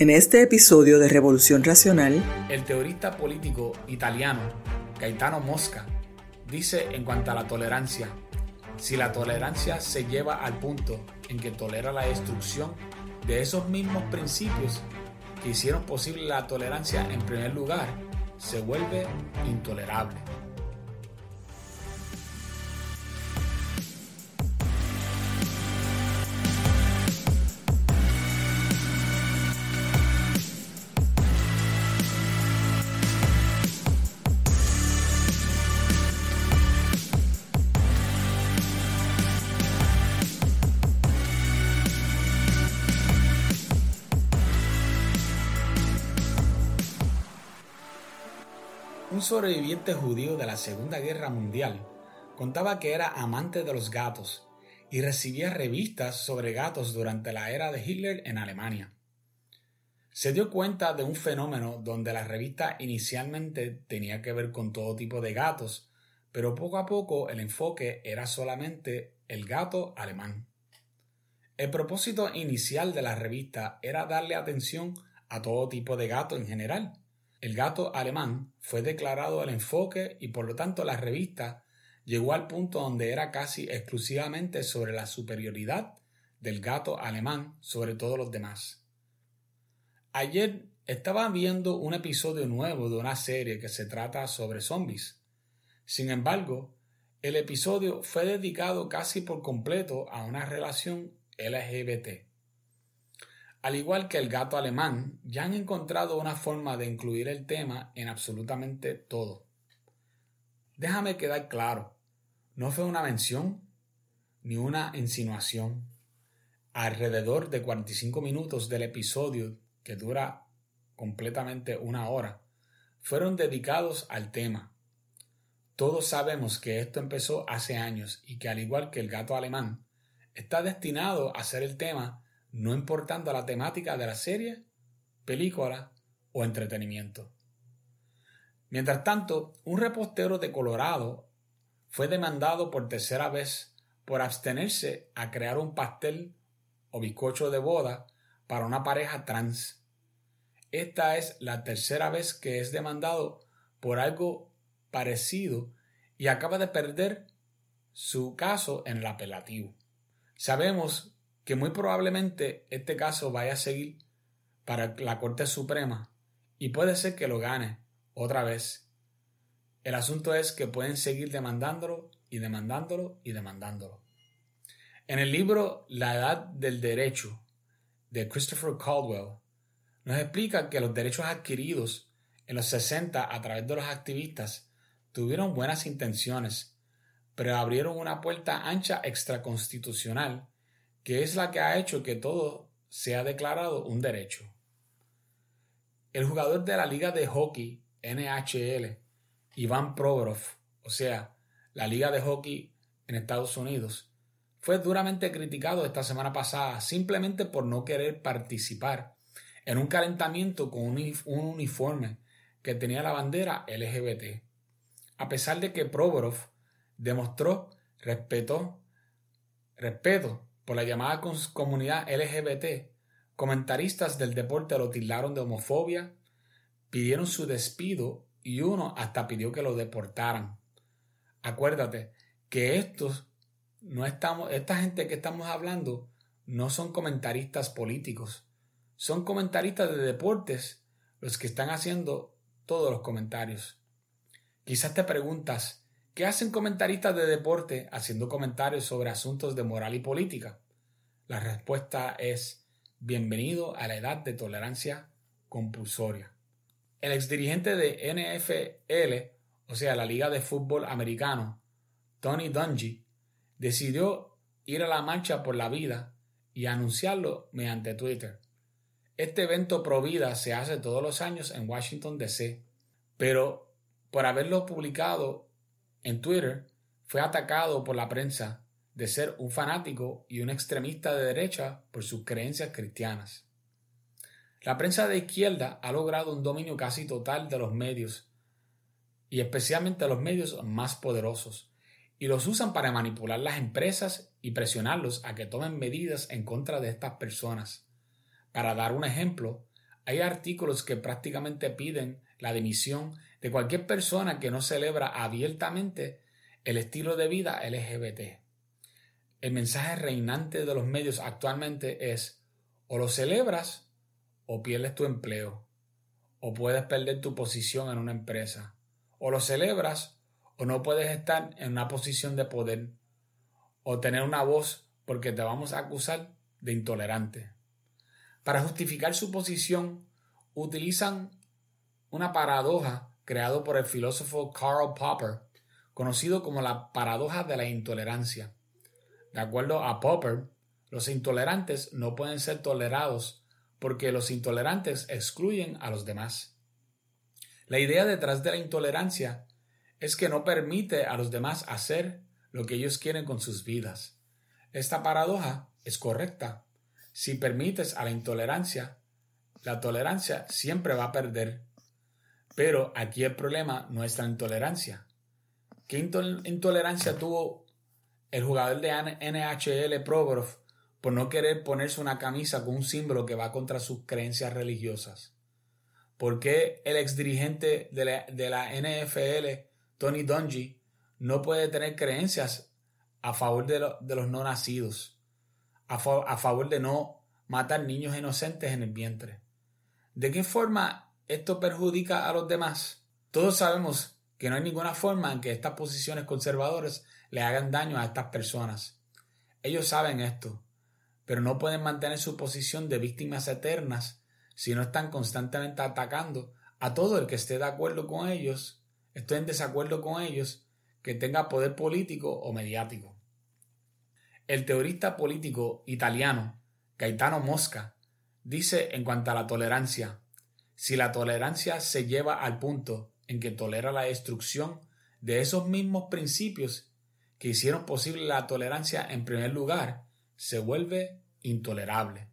En este episodio de Revolución Racional, el teorista político italiano Gaetano Mosca dice en cuanto a la tolerancia, si la tolerancia se lleva al punto en que tolera la destrucción de esos mismos principios que hicieron posible la tolerancia en primer lugar, se vuelve intolerable. Un sobreviviente judío de la Segunda Guerra Mundial contaba que era amante de los gatos y recibía revistas sobre gatos durante la era de Hitler en Alemania. Se dio cuenta de un fenómeno donde la revista inicialmente tenía que ver con todo tipo de gatos, pero poco a poco el enfoque era solamente el gato alemán. El propósito inicial de la revista era darle atención a todo tipo de gato en general, el gato alemán fue declarado el enfoque y por lo tanto la revista llegó al punto donde era casi exclusivamente sobre la superioridad del gato alemán sobre todos los demás. Ayer estaba viendo un episodio nuevo de una serie que se trata sobre zombies. Sin embargo, el episodio fue dedicado casi por completo a una relación LGBT. Al igual que el gato alemán, ya han encontrado una forma de incluir el tema en absolutamente todo. Déjame quedar claro, no fue una mención ni una insinuación. Alrededor de 45 minutos del episodio, que dura completamente una hora, fueron dedicados al tema. Todos sabemos que esto empezó hace años y que al igual que el gato alemán, está destinado a ser el tema no importando la temática de la serie, película o entretenimiento. Mientras tanto, un repostero de Colorado fue demandado por tercera vez por abstenerse a crear un pastel o bizcocho de boda para una pareja trans. Esta es la tercera vez que es demandado por algo parecido y acaba de perder su caso en el apelativo. Sabemos que muy probablemente este caso vaya a seguir para la Corte Suprema y puede ser que lo gane otra vez. El asunto es que pueden seguir demandándolo y demandándolo y demandándolo. En el libro La Edad del Derecho de Christopher Caldwell nos explica que los derechos adquiridos en los 60 a través de los activistas tuvieron buenas intenciones, pero abrieron una puerta ancha extraconstitucional que es la que ha hecho que todo sea declarado un derecho. El jugador de la Liga de Hockey NHL, Iván Provorov, o sea, la Liga de Hockey en Estados Unidos, fue duramente criticado esta semana pasada simplemente por no querer participar en un calentamiento con un uniforme que tenía la bandera LGBT. A pesar de que Provorov demostró respeto, respeto por la llamada comunidad LGBT, comentaristas del deporte lo tildaron de homofobia, pidieron su despido y uno hasta pidió que lo deportaran. Acuérdate que estos no estamos, esta gente que estamos hablando no son comentaristas políticos, son comentaristas de deportes los que están haciendo todos los comentarios. Quizás te preguntas, ¿Qué hacen comentaristas de deporte haciendo comentarios sobre asuntos de moral y política? La respuesta es bienvenido a la edad de tolerancia compulsoria. El exdirigente de NFL, o sea, la Liga de Fútbol Americano, Tony Dungy, decidió ir a la marcha por la vida y anunciarlo mediante Twitter. Este evento pro vida se hace todos los años en Washington, D.C., pero por haberlo publicado en Twitter fue atacado por la prensa de ser un fanático y un extremista de derecha por sus creencias cristianas. La prensa de izquierda ha logrado un dominio casi total de los medios, y especialmente los medios más poderosos, y los usan para manipular las empresas y presionarlos a que tomen medidas en contra de estas personas. Para dar un ejemplo, Hay artículos que prácticamente piden la dimisión de cualquier persona que no celebra abiertamente el estilo de vida LGBT. El mensaje reinante de los medios actualmente es o lo celebras o pierdes tu empleo, o puedes perder tu posición en una empresa, o lo celebras o no puedes estar en una posición de poder, o tener una voz porque te vamos a acusar de intolerante. Para justificar su posición, utilizan una paradoja creada por el filósofo Karl Popper, conocido como la paradoja de la intolerancia. De acuerdo a Popper, los intolerantes no pueden ser tolerados porque los intolerantes excluyen a los demás. La idea detrás de la intolerancia es que no permite a los demás hacer lo que ellos quieren con sus vidas. Esta paradoja es correcta, si permites a la intolerancia, la tolerancia siempre va a perder. Pero aquí el problema no es la intolerancia. ¿Qué intolerancia tuvo el jugador de NHL Provorov por no querer ponerse una camisa con un símbolo que va contra sus creencias religiosas? ¿Por qué el exdirigente de la, de la NFL, Tony Dungy, no puede tener creencias a favor de, de los no nacidos? a, favor de no matar niños inocentes en el vientre. ¿De qué forma esto perjudica a los demás? Todos sabemos que no hay ninguna forma en que estas posiciones conservadoras le hagan daño a estas personas. Ellos saben esto, pero no pueden mantener su posición de víctimas eternas si no están constantemente atacando a todo el que esté de acuerdo con ellos, esté en desacuerdo con ellos, que tenga poder político o mediático. El teorista político italiano Gaetano Mosca dice en cuanto a la tolerancia, si la tolerancia se lleva al punto en que tolera la destrucción de esos mismos principios que hicieron posible la tolerancia en primer lugar, se vuelve intolerable.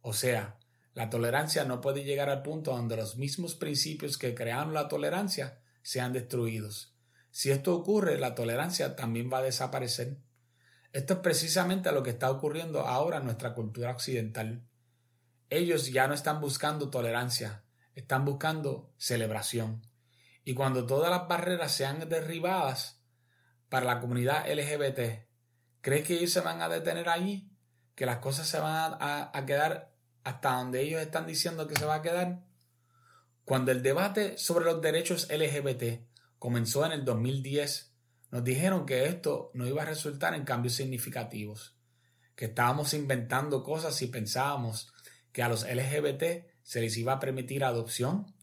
O sea, la tolerancia no puede llegar al punto donde los mismos principios que crearon la tolerancia sean destruidos. Si esto ocurre, la tolerancia también va a desaparecer. Esto es precisamente lo que está ocurriendo ahora en nuestra cultura occidental. Ellos ya no están buscando tolerancia, están buscando celebración. Y cuando todas las barreras sean derribadas para la comunidad LGBT, ¿crees que ellos se van a detener allí? ¿Que las cosas se van a, a quedar hasta donde ellos están diciendo que se va a quedar? Cuando el debate sobre los derechos LGBT comenzó en el 2010, nos dijeron que esto no iba a resultar en cambios significativos, que estábamos inventando cosas y pensábamos que a los LGBT se les iba a permitir adopción,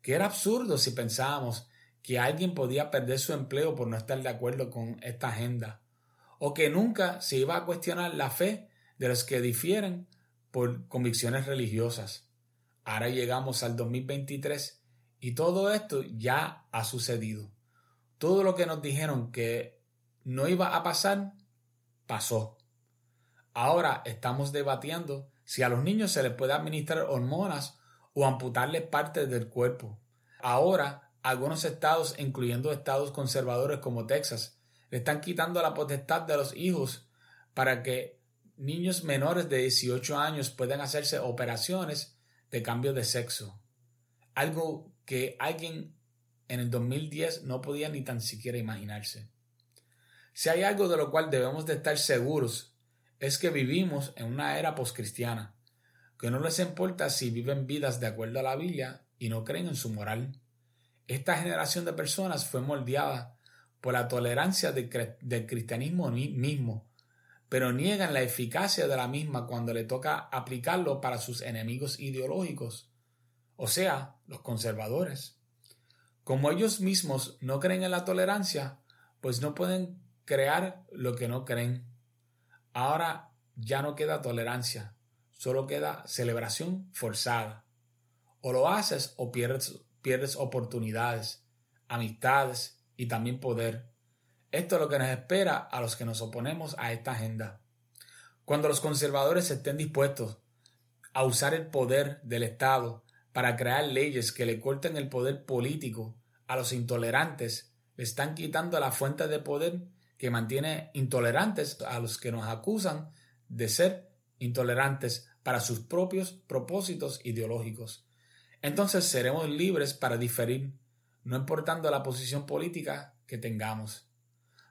que era absurdo si pensábamos que alguien podía perder su empleo por no estar de acuerdo con esta agenda, o que nunca se iba a cuestionar la fe de los que difieren por convicciones religiosas. Ahora llegamos al 2023 y todo esto ya ha sucedido. Todo lo que nos dijeron que no iba a pasar, pasó. Ahora estamos debatiendo si a los niños se les puede administrar hormonas o amputarles partes del cuerpo. Ahora, algunos estados, incluyendo estados conservadores como Texas, le están quitando la potestad de los hijos para que niños menores de 18 años puedan hacerse operaciones de cambio de sexo. Algo que alguien en el 2010 no podía ni tan siquiera imaginarse. Si hay algo de lo cual debemos de estar seguros es que vivimos en una era poscristiana, que no les importa si viven vidas de acuerdo a la Biblia y no creen en su moral. Esta generación de personas fue moldeada por la tolerancia del cristianismo mismo, pero niegan la eficacia de la misma cuando le toca aplicarlo para sus enemigos ideológicos, o sea, los conservadores. Como ellos mismos no creen en la tolerancia, pues no pueden crear lo que no creen. Ahora ya no queda tolerancia, solo queda celebración forzada. O lo haces o pierdes, pierdes oportunidades, amistades y también poder. Esto es lo que nos espera a los que nos oponemos a esta agenda. Cuando los conservadores estén dispuestos a usar el poder del Estado para crear leyes que le corten el poder político a los intolerantes, le están quitando la fuente de poder que mantiene intolerantes a los que nos acusan de ser intolerantes para sus propios propósitos ideológicos. entonces seremos libres para diferir, no importando la posición política que tengamos.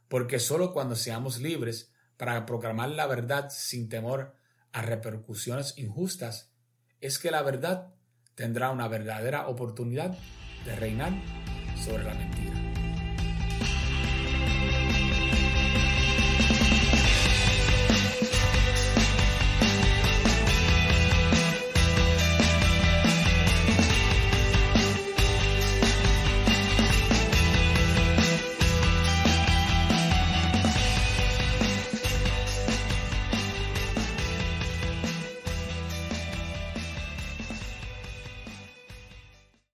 Porque sólo cuando seamos libres para proclamar la verdad sin temor a repercusiones injustas, es que la verdad tendrá una verdadera oportunidad de reinar sobre la mentira.